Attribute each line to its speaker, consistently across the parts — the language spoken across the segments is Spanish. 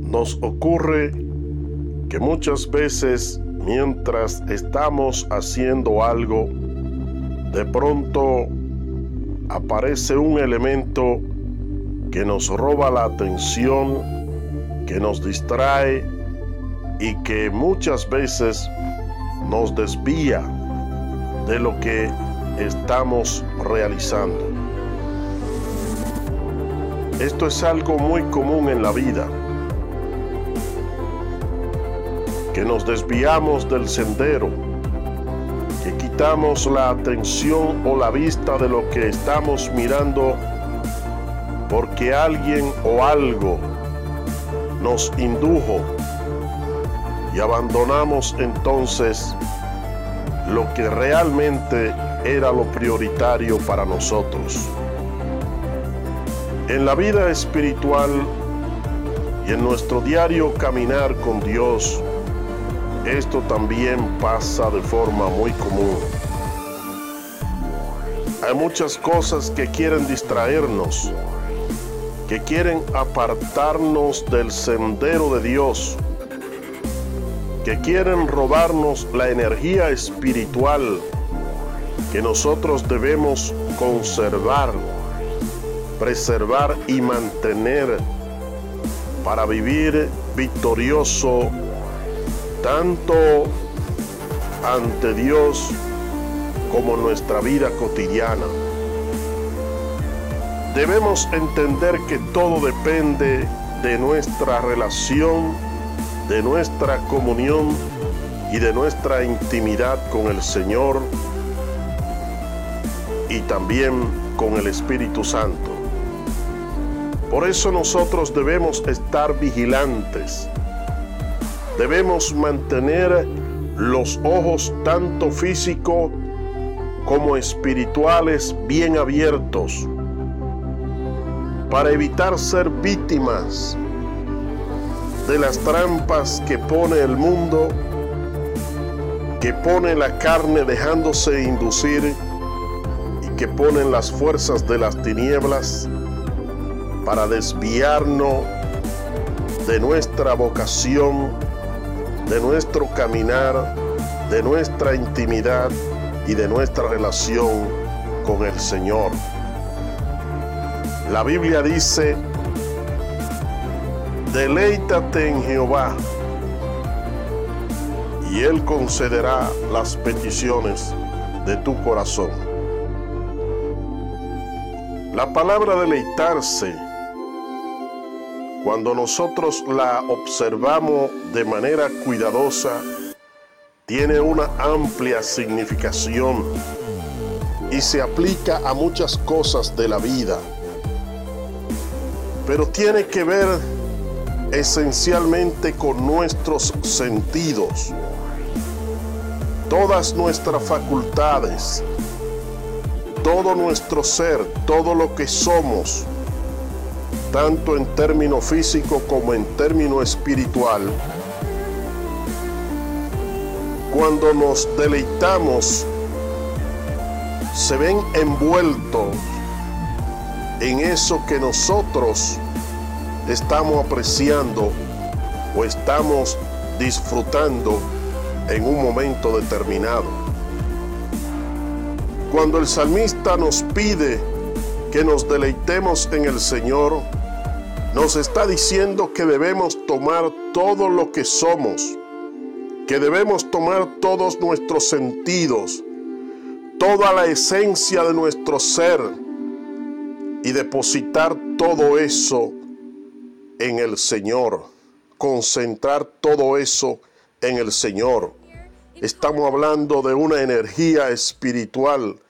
Speaker 1: nos ocurre que muchas veces mientras estamos haciendo algo, de pronto aparece un elemento que nos roba la atención, que nos distrae y que muchas veces nos desvía de lo que estamos realizando. Esto es algo muy común en la vida, que nos desviamos del sendero, que quitamos la atención o la vista de lo que estamos mirando porque alguien o algo nos indujo y abandonamos entonces lo que realmente era lo prioritario para nosotros. En la vida espiritual y en nuestro diario caminar con Dios, esto también pasa de forma muy común. Hay muchas cosas que quieren distraernos, que quieren apartarnos del sendero de Dios, que quieren robarnos la energía espiritual que nosotros debemos conservar, preservar y mantener para vivir victorioso tanto ante Dios como nuestra vida cotidiana. Debemos entender que todo depende de nuestra relación, de nuestra comunión y de nuestra intimidad con el Señor y también con el Espíritu Santo. Por eso nosotros debemos estar vigilantes. Debemos mantener los ojos tanto físico como espirituales bien abiertos para evitar ser víctimas de las trampas que pone el mundo, que pone la carne dejándose inducir y que ponen las fuerzas de las tinieblas para desviarnos de nuestra vocación, de nuestro caminar, de nuestra intimidad y de nuestra relación con el Señor. La Biblia dice, deleítate en Jehová y Él concederá las peticiones de tu corazón. La palabra deleitarse, cuando nosotros la observamos de manera cuidadosa, tiene una amplia significación y se aplica a muchas cosas de la vida. Pero tiene que ver esencialmente con nuestros sentidos, todas nuestras facultades, todo nuestro ser, todo lo que somos, tanto en término físico como en término espiritual, cuando nos deleitamos, se ven envueltos en eso que nosotros estamos apreciando o estamos disfrutando en un momento determinado. Cuando el salmista nos pide que nos deleitemos en el Señor, nos está diciendo que debemos tomar todo lo que somos, que debemos tomar todos nuestros sentidos, toda la esencia de nuestro ser, y depositar todo eso en el Señor, concentrar todo eso en el Señor. Estamos hablando de una energía espiritual,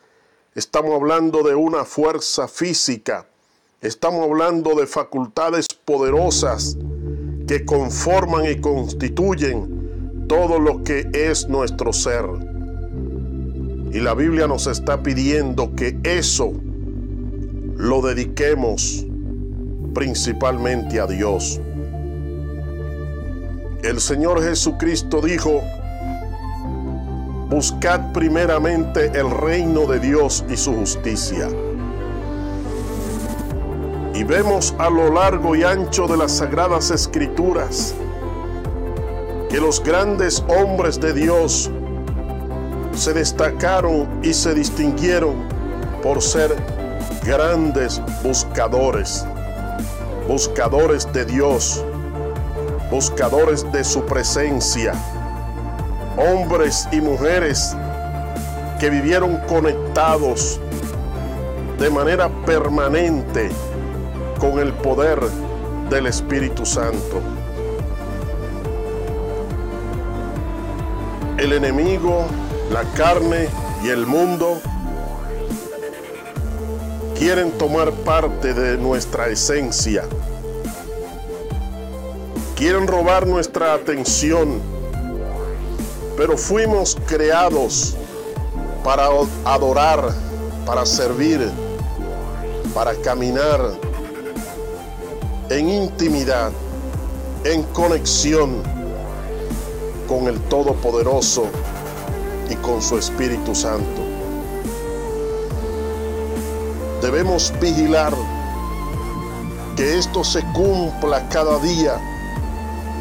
Speaker 1: estamos hablando de una fuerza física, estamos hablando de facultades poderosas que conforman y constituyen todo lo que es nuestro ser. Y la Biblia nos está pidiendo que eso lo dediquemos principalmente a Dios. El Señor Jesucristo dijo, buscad primeramente el reino de Dios y su justicia. Y vemos a lo largo y ancho de las sagradas escrituras que los grandes hombres de Dios se destacaron y se distinguieron por ser grandes buscadores, buscadores de Dios, buscadores de su presencia, hombres y mujeres que vivieron conectados de manera permanente con el poder del Espíritu Santo. El enemigo, la carne y el mundo quieren tomar parte de nuestra esencia. Quieren robar nuestra atención. Pero fuimos creados para adorar, para servir, para caminar en intimidad, en conexión con el Todopoderoso y con su Espíritu Santo. Debemos vigilar que esto se cumpla cada día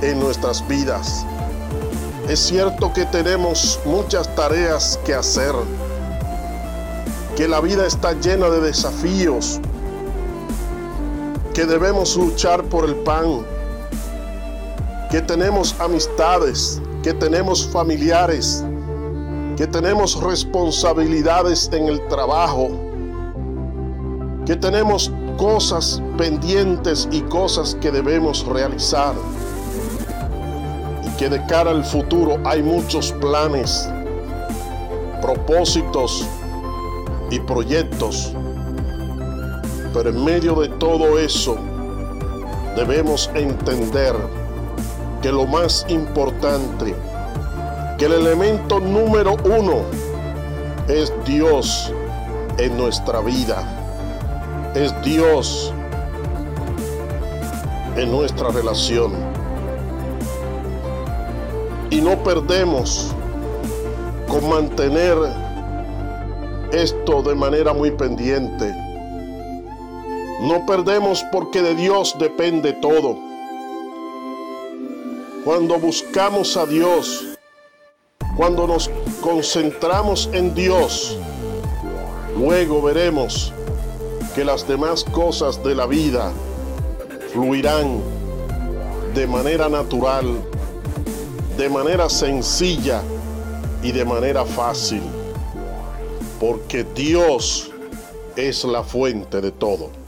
Speaker 1: en nuestras vidas. Es cierto que tenemos muchas tareas que hacer, que la vida está llena de desafíos, que debemos luchar por el pan, que tenemos amistades, que tenemos familiares, que tenemos responsabilidades en el trabajo, que tenemos cosas pendientes y cosas que debemos realizar. Y que de cara al futuro hay muchos planes, propósitos y proyectos pero en medio de todo eso, debemos entender que lo más importante, que el elemento número uno es Dios en nuestra vida. Es Dios en nuestra relación. Y no perdemos con mantener esto de manera muy pendiente no perdemos porque de Dios depende todo. Cuando buscamos a Dios, cuando nos concentramos en Dios, luego veremos que las demás cosas de la vida fluirán de manera natural, de manera sencilla y de manera fácil, porque Dios es la fuente de todo.